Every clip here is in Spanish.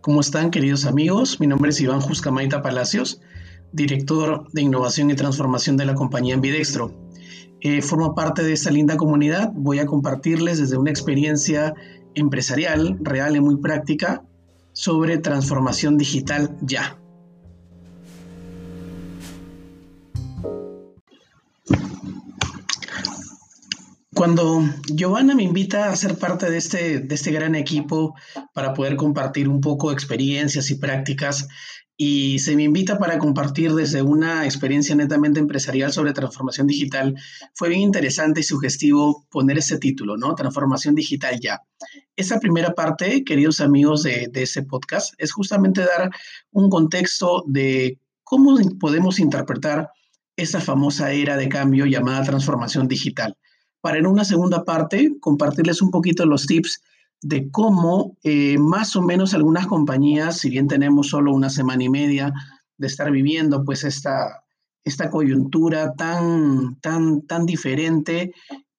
¿Cómo están, queridos amigos? Mi nombre es Iván Juscamaita Palacios, director de innovación y transformación de la compañía Ambidextro. Eh, formo parte de esta linda comunidad. Voy a compartirles desde una experiencia empresarial, real y muy práctica, sobre transformación digital ya. Cuando Giovanna me invita a ser parte de este, de este gran equipo para poder compartir un poco experiencias y prácticas, y se me invita para compartir desde una experiencia netamente empresarial sobre transformación digital, fue bien interesante y sugestivo poner ese título, ¿no? Transformación digital ya. Esa primera parte, queridos amigos de, de ese podcast, es justamente dar un contexto de cómo podemos interpretar esa famosa era de cambio llamada transformación digital para en una segunda parte compartirles un poquito los tips de cómo eh, más o menos algunas compañías, si bien tenemos solo una semana y media de estar viviendo pues esta, esta coyuntura tan, tan, tan diferente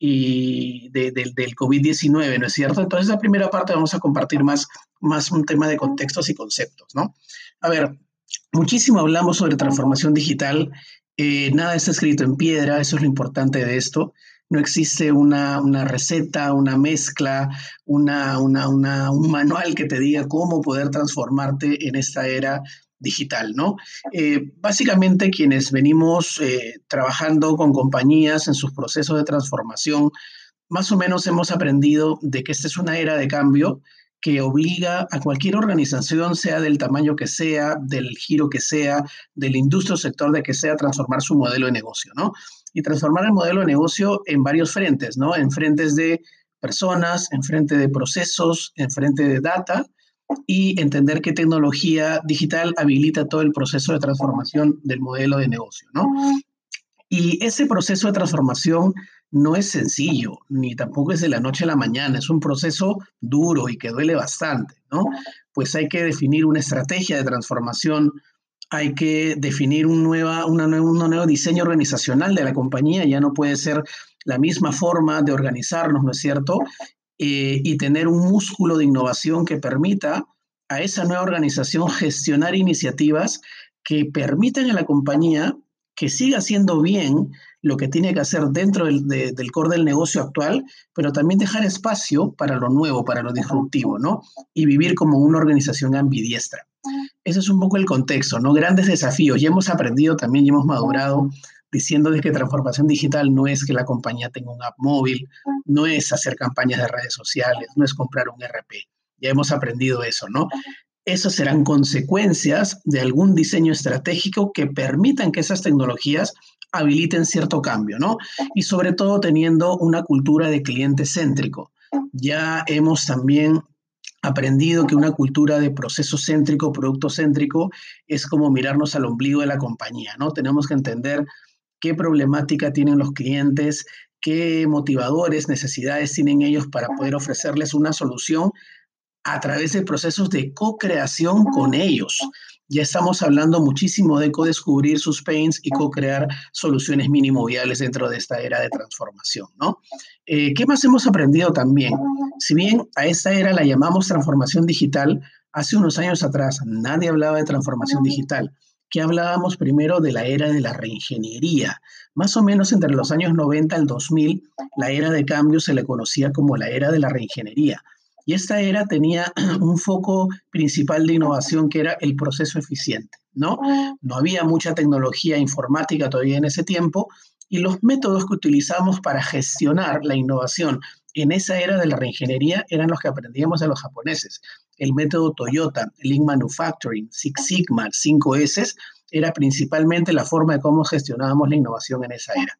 y del COVID-19, ¿no es cierto? Entonces, la primera parte vamos a compartir más, más un tema de contextos y conceptos, ¿no? A ver, muchísimo hablamos sobre transformación digital, eh, nada está escrito en piedra, eso es lo importante de esto no existe una, receta, una mezcla, una, un manual que te diga cómo poder transformarte en esta era digital, ¿no? Eh, básicamente quienes venimos eh, trabajando con compañías en sus procesos de transformación, más o menos hemos aprendido de que esta es una era de cambio que obliga a cualquier organización, sea del tamaño que sea, del giro que sea, del industria o sector de que sea, transformar su modelo de negocio, ¿no? y transformar el modelo de negocio en varios frentes, ¿no? En frentes de personas, en frente de procesos, en frente de data y entender qué tecnología digital habilita todo el proceso de transformación del modelo de negocio, ¿no? Y ese proceso de transformación no es sencillo, ni tampoco es de la noche a la mañana, es un proceso duro y que duele bastante, ¿no? Pues hay que definir una estrategia de transformación hay que definir un, nueva, una un nuevo diseño organizacional de la compañía, ya no puede ser la misma forma de organizarnos, ¿no es cierto? Eh, y tener un músculo de innovación que permita a esa nueva organización gestionar iniciativas que permitan a la compañía que siga haciendo bien lo que tiene que hacer dentro del, del, core del negocio actual, pero también dejar espacio para lo nuevo, para lo disruptivo, ¿no? Y vivir como una organización ambidiestra. Ese es un poco el contexto, ¿no? Grandes desafíos. Ya hemos aprendido también y hemos madurado diciendo de que transformación digital no es que la compañía tenga un app móvil, no es hacer campañas de redes sociales, no es comprar un RP. Ya hemos aprendido eso, ¿no? Esas serán consecuencias de algún diseño estratégico que permitan que esas tecnologías habiliten cierto cambio, ¿no? Y sobre todo teniendo una cultura de cliente céntrico. Ya hemos también aprendido que una cultura de proceso céntrico, producto céntrico, es como mirarnos al ombligo de la compañía, ¿no? Tenemos que entender qué problemática tienen los clientes, qué motivadores, necesidades tienen ellos para poder ofrecerles una solución a través de procesos de co-creación con ellos. Ya estamos hablando muchísimo de co-descubrir sus pains y co-crear soluciones mínimo viables dentro de esta era de transformación, ¿no? Eh, ¿Qué más hemos aprendido también? Si bien a esta era la llamamos transformación digital, hace unos años atrás nadie hablaba de transformación digital que hablábamos primero de la era de la reingeniería. Más o menos entre los años 90 al 2000, la era de cambio se le conocía como la era de la reingeniería. Y esta era tenía un foco principal de innovación que era el proceso eficiente, ¿no? No había mucha tecnología informática todavía en ese tiempo y los métodos que utilizamos para gestionar la innovación en esa era de la reingeniería eran los que aprendíamos de los japoneses. El método Toyota, Lean Manufacturing, Six Sigma, 5S, era principalmente la forma de cómo gestionábamos la innovación en esa era.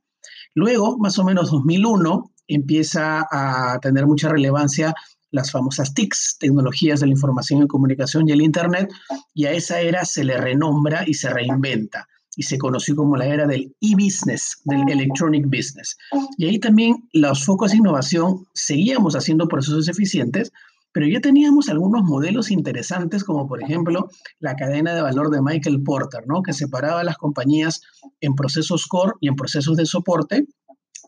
Luego, más o menos 2001, empieza a tener mucha relevancia las famosas TICs, tecnologías de la información y comunicación y el Internet, y a esa era se le renombra y se reinventa y se conoció como la era del e-business, del electronic business. Y ahí también los focos de innovación seguíamos haciendo procesos eficientes, pero ya teníamos algunos modelos interesantes, como por ejemplo la cadena de valor de Michael Porter, ¿no? que separaba a las compañías en procesos core y en procesos de soporte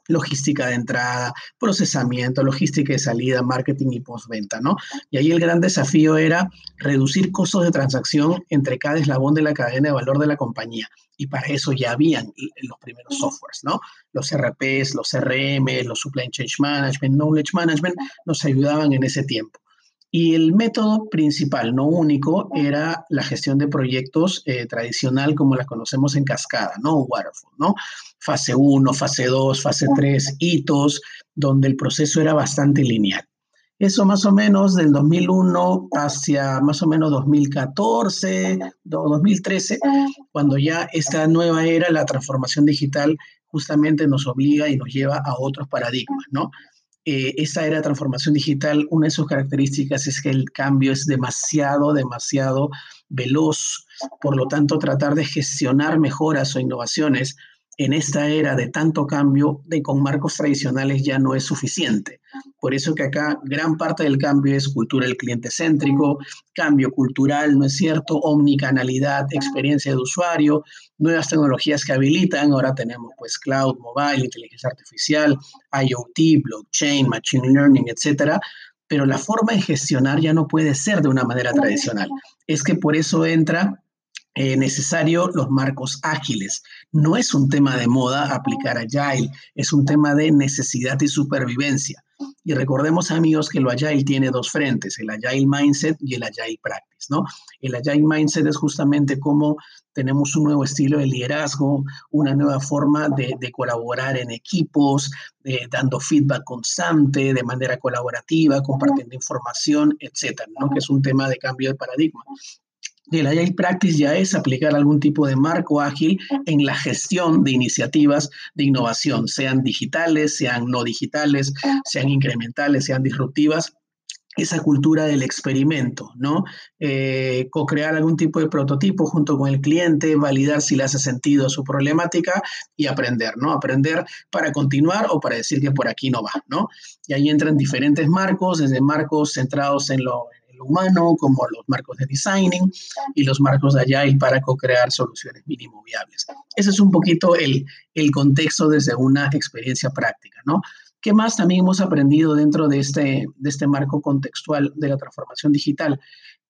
logística de entrada, procesamiento, logística de salida, marketing y postventa, ¿no? Y ahí el gran desafío era reducir costos de transacción entre cada eslabón de la cadena de valor de la compañía. Y para eso ya habían los primeros softwares, ¿no? Los RPs, los CRM, los Supply Chain Management, Knowledge Management, nos ayudaban en ese tiempo. Y el método principal, no único, era la gestión de proyectos eh, tradicional como la conocemos en cascada, ¿no? Waterfall, ¿no? Fase 1, fase 2, fase 3, hitos, donde el proceso era bastante lineal. Eso más o menos del 2001 hacia más o menos 2014, 2013, cuando ya esta nueva era, la transformación digital, justamente nos obliga y nos lleva a otros paradigmas, ¿no? eh, esa era transformación digital, una de sus características es que el cambio es demasiado, demasiado veloz. Por lo tanto, tratar de gestionar mejoras o innovaciones en esta era de tanto cambio de con marcos tradicionales ya no es suficiente. Por eso que acá gran parte del cambio es cultura del cliente céntrico, cambio cultural, ¿no es cierto? Omnicanalidad, experiencia de usuario, nuevas tecnologías que habilitan. Ahora tenemos pues cloud, mobile, inteligencia artificial, IoT, blockchain, machine learning, etcétera. Pero la forma de gestionar ya no puede ser de una manera tradicional. Es que por eso entra eh, necesario los marcos ágiles. No es un tema de moda aplicar Agile, es un tema de necesidad y supervivencia. Y recordemos, amigos, que lo Agile tiene dos frentes, el Agile Mindset y el Agile Practice, ¿no? El Agile Mindset es justamente cómo tenemos un nuevo estilo de liderazgo, una nueva forma de, colaborar en equipos, dando feedback constante, de manera colaborativa, compartiendo información, etcétera, ¿no? Que es un tema de cambio de paradigma el Agile Practice ya es aplicar algún tipo de marco ágil en la gestión de iniciativas de innovación, sean digitales, sean no digitales, sean incrementales, sean disruptivas. Esa cultura del experimento, ¿no? Eh, co-crear algún tipo de prototipo junto con el cliente, validar si le hace sentido su problemática y aprender, ¿no? Aprender para continuar o para decir que por aquí no va, ¿no? Y ahí entran diferentes marcos, desde marcos centrados en lo, humano, como los marcos de designing y los marcos de Agile para co-crear soluciones mínimo viables. Ese es un poquito el, el contexto desde una experiencia práctica, ¿no? ¿Qué más también hemos aprendido dentro de este, de este marco contextual de la transformación digital?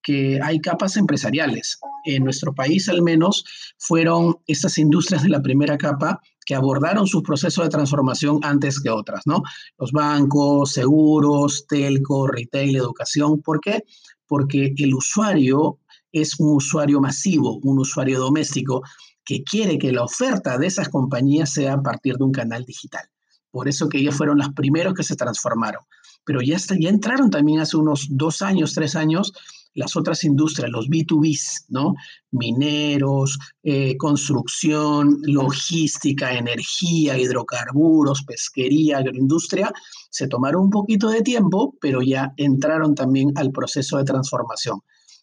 Que hay capas empresariales. En nuestro país, al menos, fueron estas industrias de la primera capa que abordaron sus procesos de transformación antes que otras, ¿no? Los bancos, seguros, telco, retail, educación. ¿Por qué? Porque el usuario es un usuario masivo, un usuario doméstico que quiere que la oferta de esas compañías sea a partir de un canal digital. Por eso que ellos fueron los primeros que se transformaron. Pero ya, ya entraron también hace unos dos años, tres años, las otras industrias, los B2Bs, ¿no? Mineros, eh, construcción, logística, energía, hidrocarburos, pesquería, agroindustria, se tomaron un poquito de tiempo, pero ya entraron también al proceso de transformación.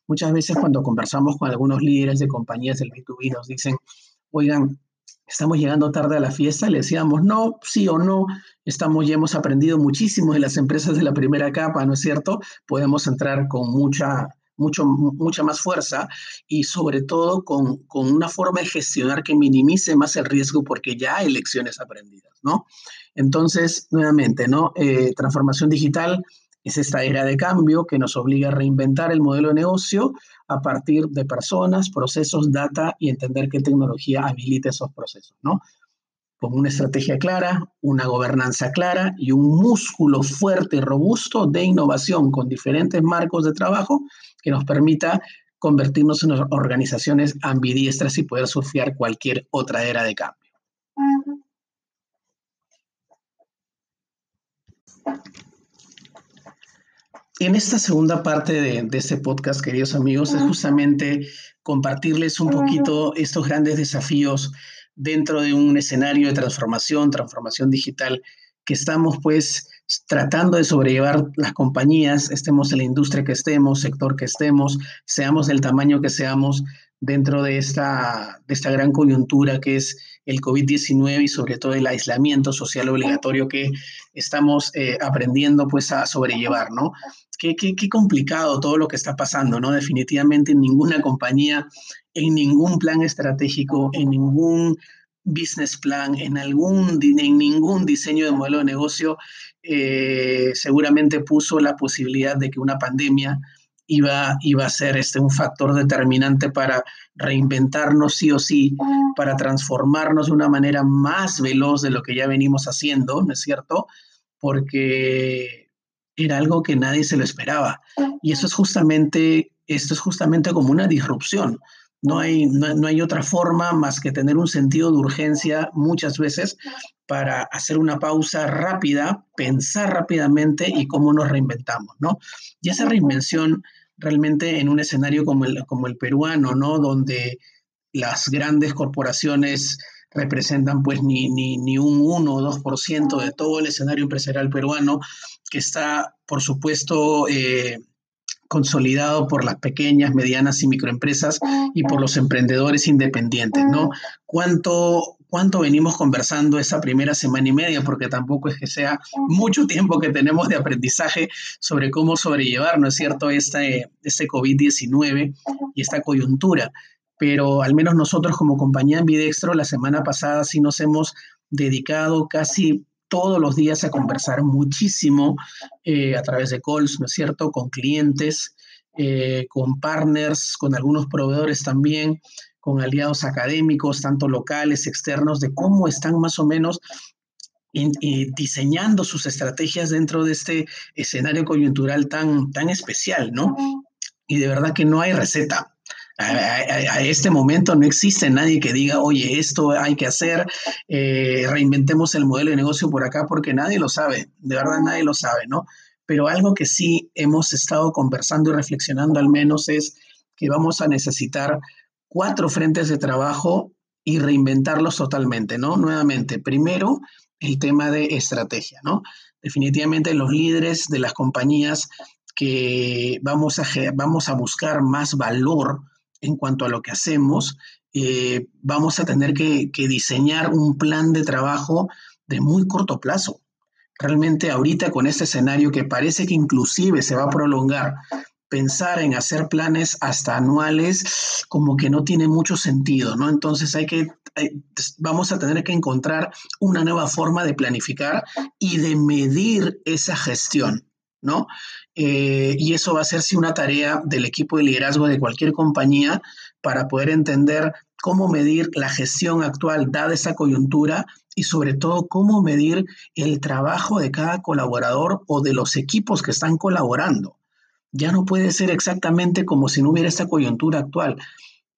Muchas veces cuando conversamos con algunos líderes de compañías del B2B nos dicen, oigan, estamos llegando tarde a la fiesta, le decíamos no, sí o no, estamos, ya hemos aprendido muchísimo de las empresas de la primera capa, ¿no es cierto? Podemos entrar con mucha mucho, mucha más fuerza y sobre todo con, con, una forma de gestionar que minimice más el riesgo porque ya hay lecciones aprendidas, ¿no? Entonces, nuevamente, ¿no? Eh, transformación digital es esta era de cambio que nos obliga a reinventar el modelo de negocio a partir de personas, procesos, data y entender qué tecnología habilita esos procesos, ¿no? Con una estrategia clara, una gobernanza clara y un músculo fuerte y robusto de innovación con diferentes marcos de trabajo que nos permita convertirnos en organizaciones ambidiestras y poder surfear cualquier otra era de cambio. En esta segunda parte de, de, este podcast, queridos amigos, es justamente compartirles un poquito estos grandes desafíos dentro de un escenario de transformación, transformación digital, que estamos pues tratando de sobrellevar las compañías, estemos en la industria que estemos, sector que estemos, seamos del tamaño que seamos dentro de esta, de esta gran coyuntura que es el COVID-19 y sobre todo el aislamiento social obligatorio que estamos eh, aprendiendo pues a sobrellevar, ¿no? Qué, qué, qué complicado todo lo que está pasando, ¿no? Definitivamente ninguna compañía en ningún plan estratégico, en ningún business plan, en, algún, en ningún diseño de modelo de negocio, eh, seguramente puso la posibilidad de que una pandemia iba, iba a ser este, un factor determinante para reinventarnos sí o sí, para transformarnos de una manera más veloz de lo que ya venimos haciendo, ¿no es cierto? Porque era algo que nadie se lo esperaba. Y eso es justamente, esto es justamente como una disrupción. No hay, no, hay otra forma más que tener un sentido de urgencia muchas veces para hacer una pausa rápida, pensar rápidamente y cómo nos reinventamos, ¿no? Y esa reinvención realmente en un escenario como el, como el peruano, ¿no? Donde las grandes corporaciones representan pues ni, ni, ni un 1 o 2% de todo el escenario empresarial peruano, que está, por supuesto, eh, consolidado por las pequeñas, medianas y microempresas y por los emprendedores independientes, ¿no? ¿Cuánto, cuánto venimos conversando esa primera semana y media? Porque tampoco es que sea mucho tiempo que tenemos de aprendizaje sobre cómo sobrellevar, ¿no es cierto?, este, este COVID-19 y esta coyuntura. Pero al menos nosotros como compañía Ambidextro, la semana pasada sí nos hemos dedicado casi todos los días a conversar muchísimo eh, a través de calls, ¿no es cierto?, con clientes, eh, con partners, con algunos proveedores también, con aliados académicos, tanto locales, externos, de cómo están más o menos diseñando sus estrategias dentro de este escenario coyuntural tan, tan especial, ¿no? Y de verdad que no hay receta a, este momento no existe nadie que diga, oye, esto hay que hacer, eh, reinventemos el modelo de negocio por acá, porque nadie lo sabe, de verdad nadie lo sabe, ¿no? Pero algo que sí hemos estado conversando y reflexionando al menos es que vamos a necesitar cuatro frentes de trabajo y reinventarlos totalmente, ¿no? Nuevamente, primero, el tema de estrategia, ¿no? Definitivamente los líderes de las compañías que vamos a, vamos a buscar más valor en cuanto a lo que hacemos, eh, vamos a tener que, diseñar un plan de trabajo de muy corto plazo. Realmente ahorita con este escenario que parece que inclusive se va a prolongar, pensar en hacer planes hasta anuales como que no tiene mucho sentido, ¿no? Entonces hay que, vamos a tener que encontrar una nueva forma de planificar y de medir esa gestión. ¿No? Eh, y eso va a ser una tarea del equipo de liderazgo de cualquier compañía para poder entender cómo medir la gestión actual dada esa coyuntura y sobre todo cómo medir el trabajo de cada colaborador o de los equipos que están colaborando. Ya no puede ser exactamente como si no hubiera esta coyuntura actual.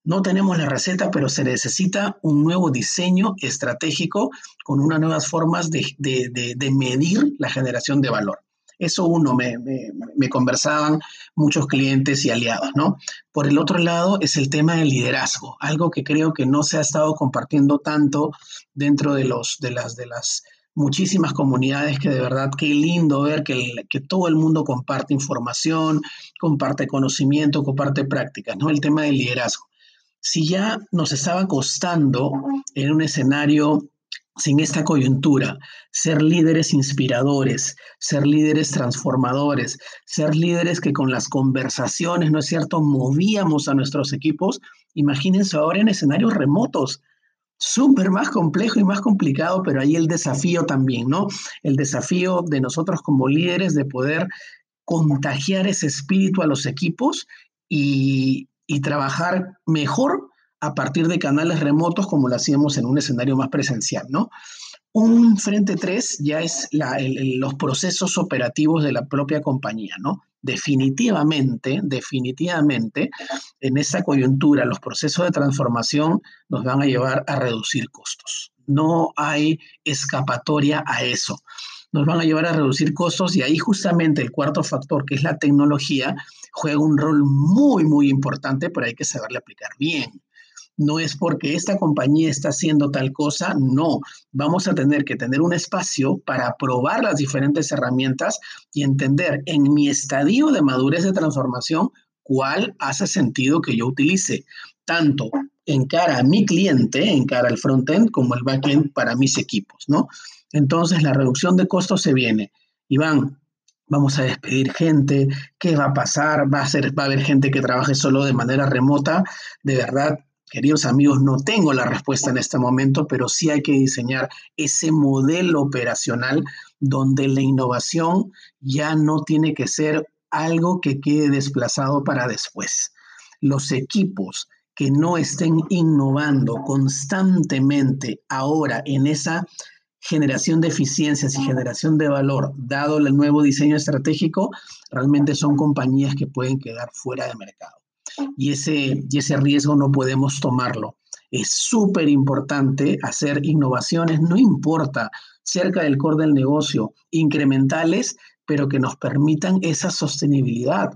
No tenemos la receta, pero se necesita un nuevo diseño estratégico con unas nuevas formas de medir la generación de valor. Eso uno, me, conversaban muchos clientes y aliados, ¿no? Por el otro lado es el tema del liderazgo, algo que creo que no se ha estado compartiendo tanto dentro de, los, de, las, de las muchísimas comunidades que de verdad qué lindo ver que, que todo el mundo comparte información, comparte conocimiento, comparte prácticas, ¿no? El tema del liderazgo. Si ya nos estaba costando en un escenario sin esta coyuntura, ser líderes inspiradores, ser líderes transformadores, ser líderes que con las conversaciones, ¿no es cierto?, movíamos a nuestros equipos. Imagínense ahora en escenarios remotos, súper más complejo y más complicado, pero ahí el desafío también, ¿no? El desafío de nosotros como líderes de poder contagiar ese espíritu a los equipos y, y trabajar mejor a partir de canales remotos como lo hacíamos en un escenario más presencial, ¿no? Un frente 3 ya es los procesos operativos de la propia compañía, ¿no? Definitivamente, definitivamente, en esa coyuntura los procesos de transformación nos van a llevar a reducir costos. No hay escapatoria a eso. Nos van a llevar a reducir costos y ahí justamente el cuarto factor, que es la tecnología, juega un rol muy, muy importante, pero hay que saberle aplicar bien no es porque esta compañía está haciendo tal cosa, no. Vamos a tener que tener un espacio para probar las diferentes herramientas y entender en mi estadio de madurez de transformación cuál hace sentido que yo utilice, tanto en cara a mi cliente, en cara al frontend, como el backend para mis equipos, ¿no? Entonces, la reducción de costos se viene. Iván, vamos a despedir gente, ¿qué va a pasar? ¿Va a, ser, va a haber gente que trabaje solo de manera remota? De verdad, queridos amigos, no tengo la respuesta en este momento, pero sí hay que diseñar ese modelo operacional donde la innovación ya no tiene que ser algo que quede desplazado para después. Los equipos que no estén innovando constantemente ahora en esa generación de eficiencias y generación de valor, dado el nuevo diseño estratégico, realmente son compañías que pueden quedar fuera de mercado. Y ese, y ese riesgo no podemos tomarlo. Es súper importante hacer innovaciones, no importa, cerca del core del negocio, incrementales, pero que nos permitan esa sostenibilidad.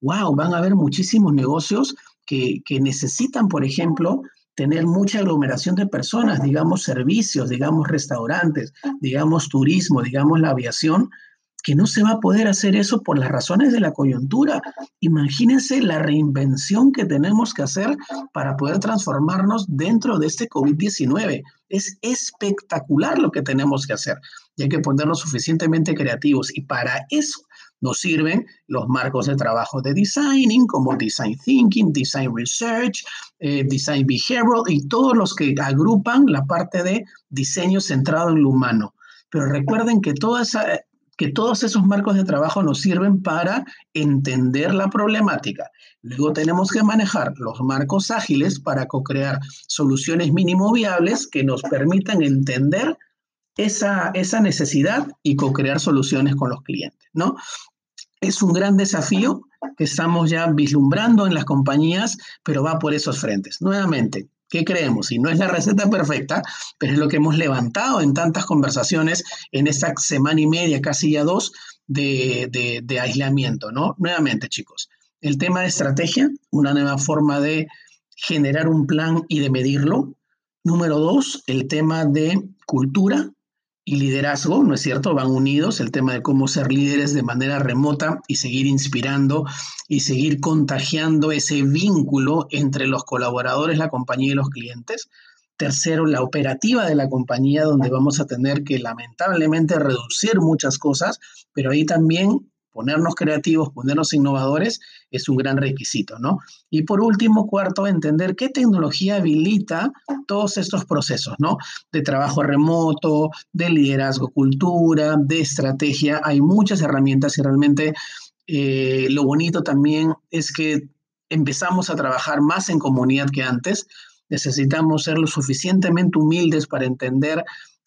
¡Wow! Van a haber muchísimos negocios que, que necesitan, por ejemplo, tener mucha aglomeración de personas, digamos servicios, digamos restaurantes, digamos turismo, digamos la aviación, que no se va a poder hacer eso por las razones de la coyuntura. Imagínense la reinvención que tenemos que hacer para poder transformarnos dentro de este COVID-19. Es espectacular lo que tenemos que hacer y hay que ponernos suficientemente creativos. Y para eso nos sirven los marcos de trabajo de designing, como Design Thinking, Design Research, eh, Design Behavioral y todos los que agrupan la parte de diseño centrado en lo humano. Pero recuerden que, que todos esos marcos de trabajo nos sirven para entender la problemática. Luego tenemos que manejar los marcos ágiles para co-crear soluciones mínimo viables que nos permitan entender esa, esa necesidad y co-crear soluciones con los clientes, ¿no? Es un gran desafío que estamos ya vislumbrando en las compañías, pero va por esos frentes. Nuevamente, ¿qué creemos? Y no es la receta perfecta, pero es lo que hemos levantado en tantas conversaciones en esta semana y media, casi ya dos, de, de aislamiento, ¿no? Nuevamente, chicos, el tema de estrategia, una nueva forma de generar un plan y de medirlo. Número dos, el tema de cultura, y liderazgo, ¿no es cierto? Van unidos, el tema de cómo ser líderes de manera remota y seguir inspirando y seguir contagiando ese vínculo entre los colaboradores, la compañía y los clientes. Tercero, la operativa de la compañía, donde vamos a tener que lamentablemente reducir muchas cosas, pero ahí también ponernos creativos, ponernos innovadores, es un gran requisito, ¿no? Y por último, cuarto, entender qué tecnología habilita todos estos procesos, ¿no? De trabajo remoto, de liderazgo, cultura, de estrategia. Hay muchas herramientas y realmente eh, lo bonito también es que empezamos a trabajar más en comunidad que antes. Necesitamos ser lo suficientemente humildes para entender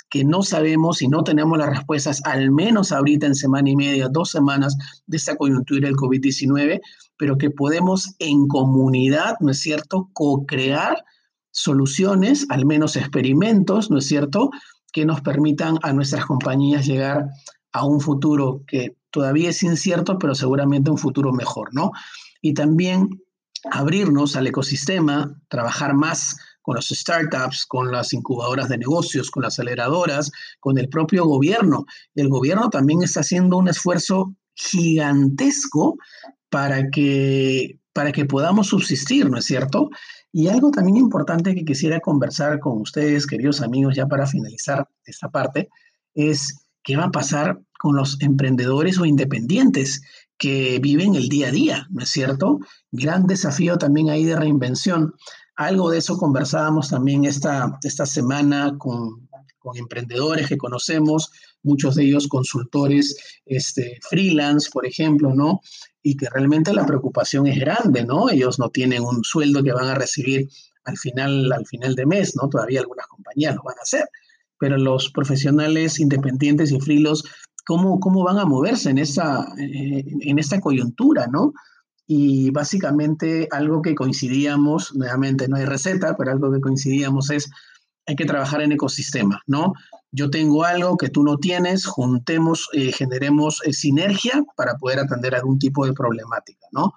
que no sabemos y no tenemos las respuestas, al menos ahorita en semana y media, dos semanas de esta coyuntura del COVID-19, pero que podemos en comunidad, ¿no es cierto?, co-crear soluciones, al menos experimentos, ¿no es cierto?, que nos permitan a nuestras compañías llegar a un futuro que todavía es incierto, pero seguramente un futuro mejor, ¿no? Y también abrirnos al ecosistema, trabajar más con los startups, con las incubadoras de negocios, con las aceleradoras, con el propio gobierno. El gobierno también está haciendo un esfuerzo gigantesco para que, para que podamos subsistir, ¿no es cierto? Y algo también importante que quisiera conversar con ustedes, queridos amigos, ya para finalizar esta parte, es qué va a pasar con los emprendedores o independientes que viven el día a día, ¿no es cierto? Gran desafío también ahí de reinvención. Algo de eso conversábamos también esta, esta semana con, emprendedores que conocemos, muchos de ellos consultores este, freelance, por ejemplo, ¿no? Y que realmente la preocupación es grande, ¿no? Ellos no tienen un sueldo que van a recibir al final, al final de mes, ¿no? Todavía algunas compañías lo van a hacer, pero los profesionales independientes y freelos, ¿cómo, cómo van a moverse en esta, eh, en esta coyuntura, ¿no? Y básicamente algo que coincidíamos, nuevamente no hay receta, pero algo que coincidíamos es hay que trabajar en ecosistema, ¿no? Yo tengo algo que tú no tienes, juntemos, eh, generemos eh, sinergia para poder atender algún tipo de problemática, ¿no?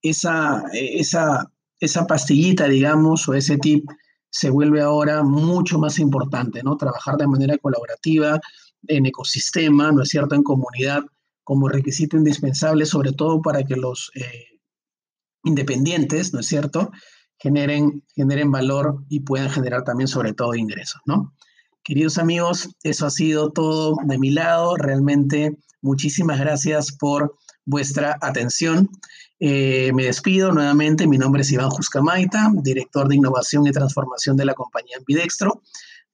Esa, eh, esa, esa pastillita, digamos, o ese tip se vuelve ahora mucho más importante, ¿no? Trabajar de manera colaborativa, en ecosistema, ¿no es cierto?, en comunidad, como requisito indispensable, sobre todo para que los independientes, ¿no es cierto?, generen, generen valor y puedan generar también sobre todo ingresos, ¿no? Queridos amigos, eso ha sido todo de mi lado. Realmente muchísimas gracias por vuestra atención. Eh, me despido nuevamente. Mi nombre es Iván Juscamaita, director de innovación y transformación de la compañía Ambidextro.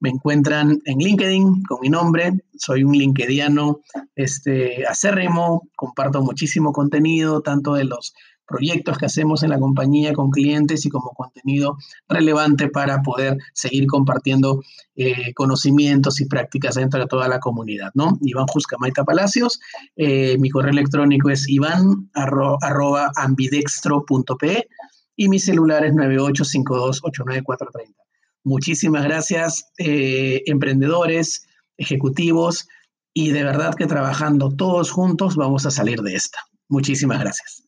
Me encuentran en LinkedIn con mi nombre. Soy un linkediano este, acérrimo. Comparto muchísimo contenido, tanto de los proyectos que hacemos en la compañía con clientes y como contenido relevante para poder seguir compartiendo eh, conocimientos y prácticas dentro de toda la comunidad, ¿no? Iván Juscamaita Palacios, eh, mi correo electrónico es iván arroba ambidextro.pe y mi celular es 9852-89430. Muchísimas gracias, eh, emprendedores, ejecutivos, y de verdad que trabajando todos juntos vamos a salir de esta. Muchísimas gracias.